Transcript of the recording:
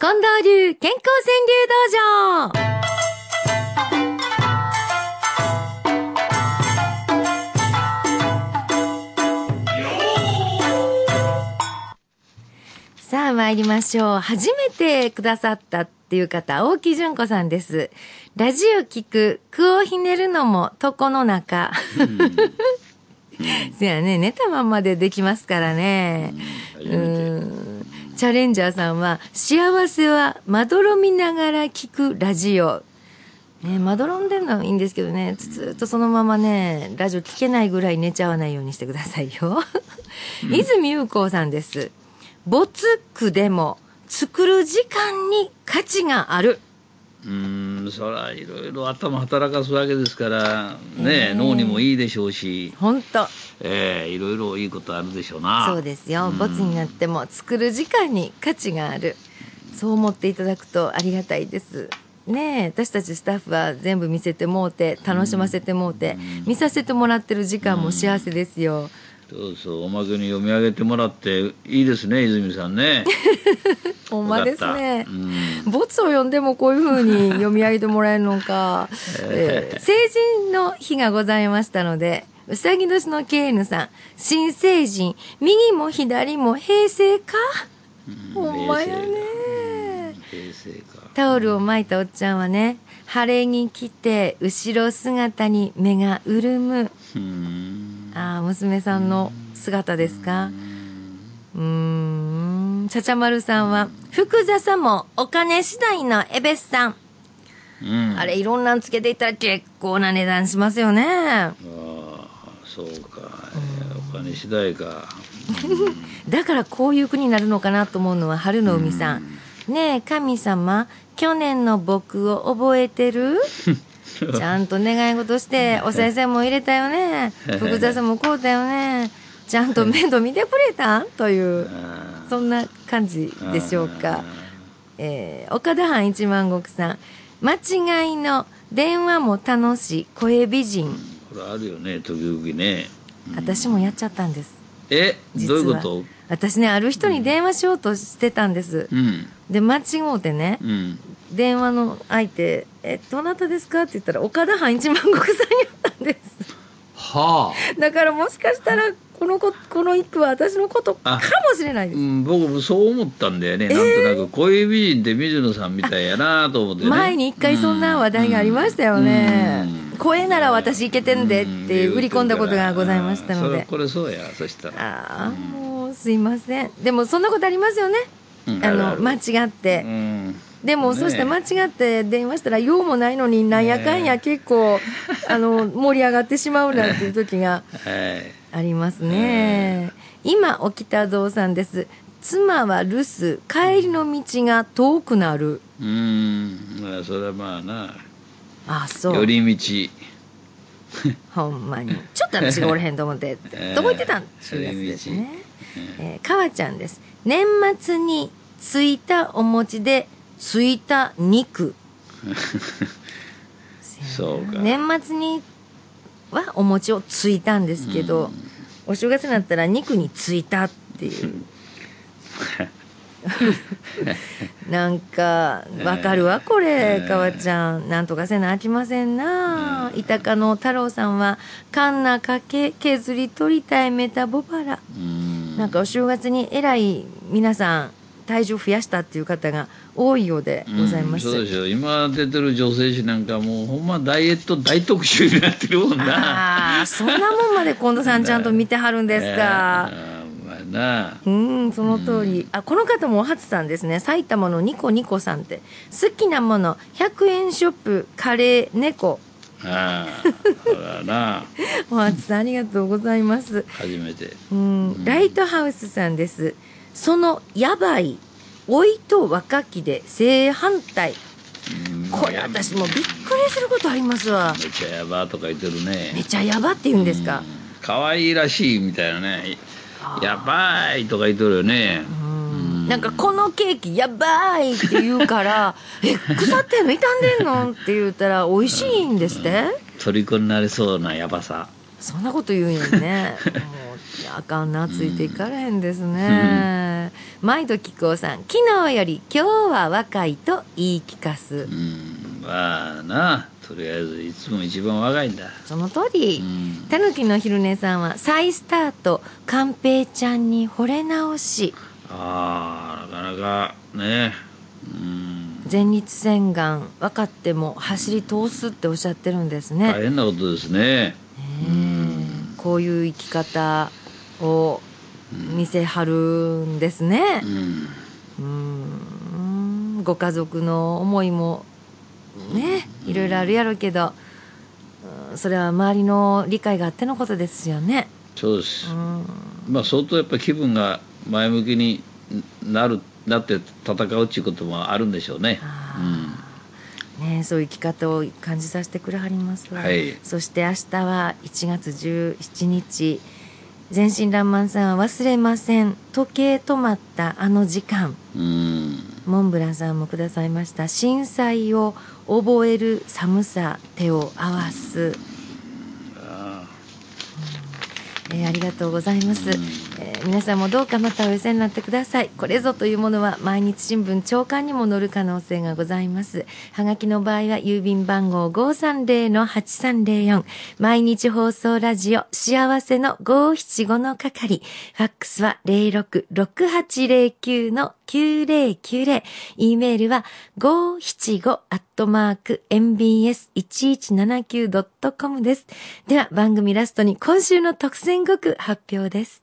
近藤流健康川柳道場さあ参りましょう。初めてくださったっていう方、青木純子さんです。ラジオ聞く、句をひねるのも床の中。せやね、寝たまんまでできますからね。うん。チャレンジャーさんは、幸せはまどろみながら聞くラジオ。ね、まどろんでるのはいいんですけどね、ずっとそのままね、ラジオ聞けないぐらい寝ちゃわないようにしてくださいよ。泉優子さんです。没句でも作る時間に価値がある。うーんそらいろいろ頭働かすわけですからね、ええ脳にもいいでしょうし、本当ええいろいろいいことあるでしょうなそうですよ。んボツになっても作る時間に価値がある。そう思っていただくとありがたいです。ねえ、私たちスタッフは全部見せてもうて、楽しませてもうて、見させてもらってる時間も幸せですよ。そうそうおまけに読み上げてもらっていいですね泉さんね。ほんまですね。うん。ボツを読んでもこういう風に読み上げてもらえるのか。えー。成人の日がございましたので、うさぎ年のケーヌさん、新成人、右も左も平成か、ほんまやね。平成か。タオルを巻いたおっちゃんはね、晴れに来て、後ろ姿に目が潤む。うーんああ、娘さんの姿ですか？うーん。ちゃちゃまるさんは、福座さもお金次第のエベスさん。うんあれ、いろんなんつけていったら結構な値段しますよね。ああそうか、お金次第かだからこういう句になるのかなと思うのは春の海さん。ねえ、神様、去年の僕を覚えてる？ちゃんと願い事して、お先生も入れたよね。福沢さんもこうだよね。ちゃんと面倒見てくれたという、あそんな感じあでしょうか。えー岡田藩一万石さん。間違いの電話も楽しい声美人。これあるよね時々ね。私もやっちゃったんです。え？どういうこと？私ね、ある人に電話しようとしてたんです。うん。で、間違うてね、うん電話の相手、え、どなたですか？って言ったら、岡田藩一万石さんやったんです。はあだからもしかしたら、この子、この一句は私のことかもしれないです。うん、僕もそう思ったんだよね、なんとなく恋美人って水野さんみたいやなと思ってね前に一回そんな話題がありましたよねうん。声なら私いけてんでって売り込んだことがございましたので。これそうやそしたらああ、もうすいません。でもそんなことありますよね。あの、うんあるある間違って。うんでも、ねそして間違って電話したら用もないのになんやかんや結構、あの盛り上がってしまうなんていう時がはいありますね。今起きたぞうさんです。妻は留守、帰りの道が遠くなる。うんまあそれはまあなあ、そう。寄り道 ほんまに。ちょっと私がおれへんと思って。えーどこ行ってたんっていうやつですね。えー、かわちゃんです。年末についたお餅でついた肉。そうか年末にはお餅をついたんですけど、お正月になったら肉についたっていう。なんか、わかるわ、これ、かわちゃん。なんとかせなあきませんな。板かの太郎さんは、カンナかけ、削り取りたいメタボバラ。うんなんかお正月にえらい皆さん、体重増やしたっていう方が多いようでございます。うんそうでしょ今出てる女性誌なんかもうほんまダイエット大特集になってるもんなああ、そんなもんまで近藤さんちゃんと見てはるんですか。うん、その通り。あ、この方もお初さんですね。埼玉のニコニコさんって。好きなもの、100円ショップ、カレー、猫。ああな お初さんありがとうございます。初めてうん、ライトハウスさんです。その、やばい、老いと若きで正反対。うん。これ私もうびっくりすることありますわ。めちゃやばとか言ってるね。めちゃやばって言うんですか？可愛いらしいみたいなね。やばいとか言ってるよね。うん。なんかこのケーキやばいって言うから、え、腐ってんの？傷んでんのって言ったら美味しいんですって？虜になりそうなやばさ。そんなこと言うんよね。いやあかんなついていかれへんですね、毎度木久扇さん昨日より今日は若いと言い聞かす、うんまあなとりあえずいつも一番若いんだ。その通り。うん。たぬきの昼寝さんは再スタート寛平ちゃんに惚れ直し。ああなかなかね。うん。前立腺がん分かっても走り通すっておっしゃってるんですね。大変なことですね。ねえ。こういう生き方を見せはるんですね。うん。うん。ご家族の思いもねいろいろあるやろうけどうんそれは周りの理解があってのことですよね。そうです。うん。まあ相当やっぱ気分が前向きになるなって戦うっていうこともあるんでしょうね。あうん。ねえそういう生き方を感じさせてくれはりますわ。はい。そして明日は1月17日全身爛漫さんは忘れません。時計止まったあの時間。うん。モンブランさんもくださいました。震災を覚える寒さ手を合わす、あえーありがとうございます、うんえー皆さんもどうかまたお寄せになってください。これぞというものは毎日新聞朝刊にも載る可能性がございます。はがきの場合は郵便番号530-8304毎日放送ラジオ幸せの575の係。ファックスは066809の9090 e メールは575アットマーク mbs1179.com です。では番組ラストに今週の特選語句発表です。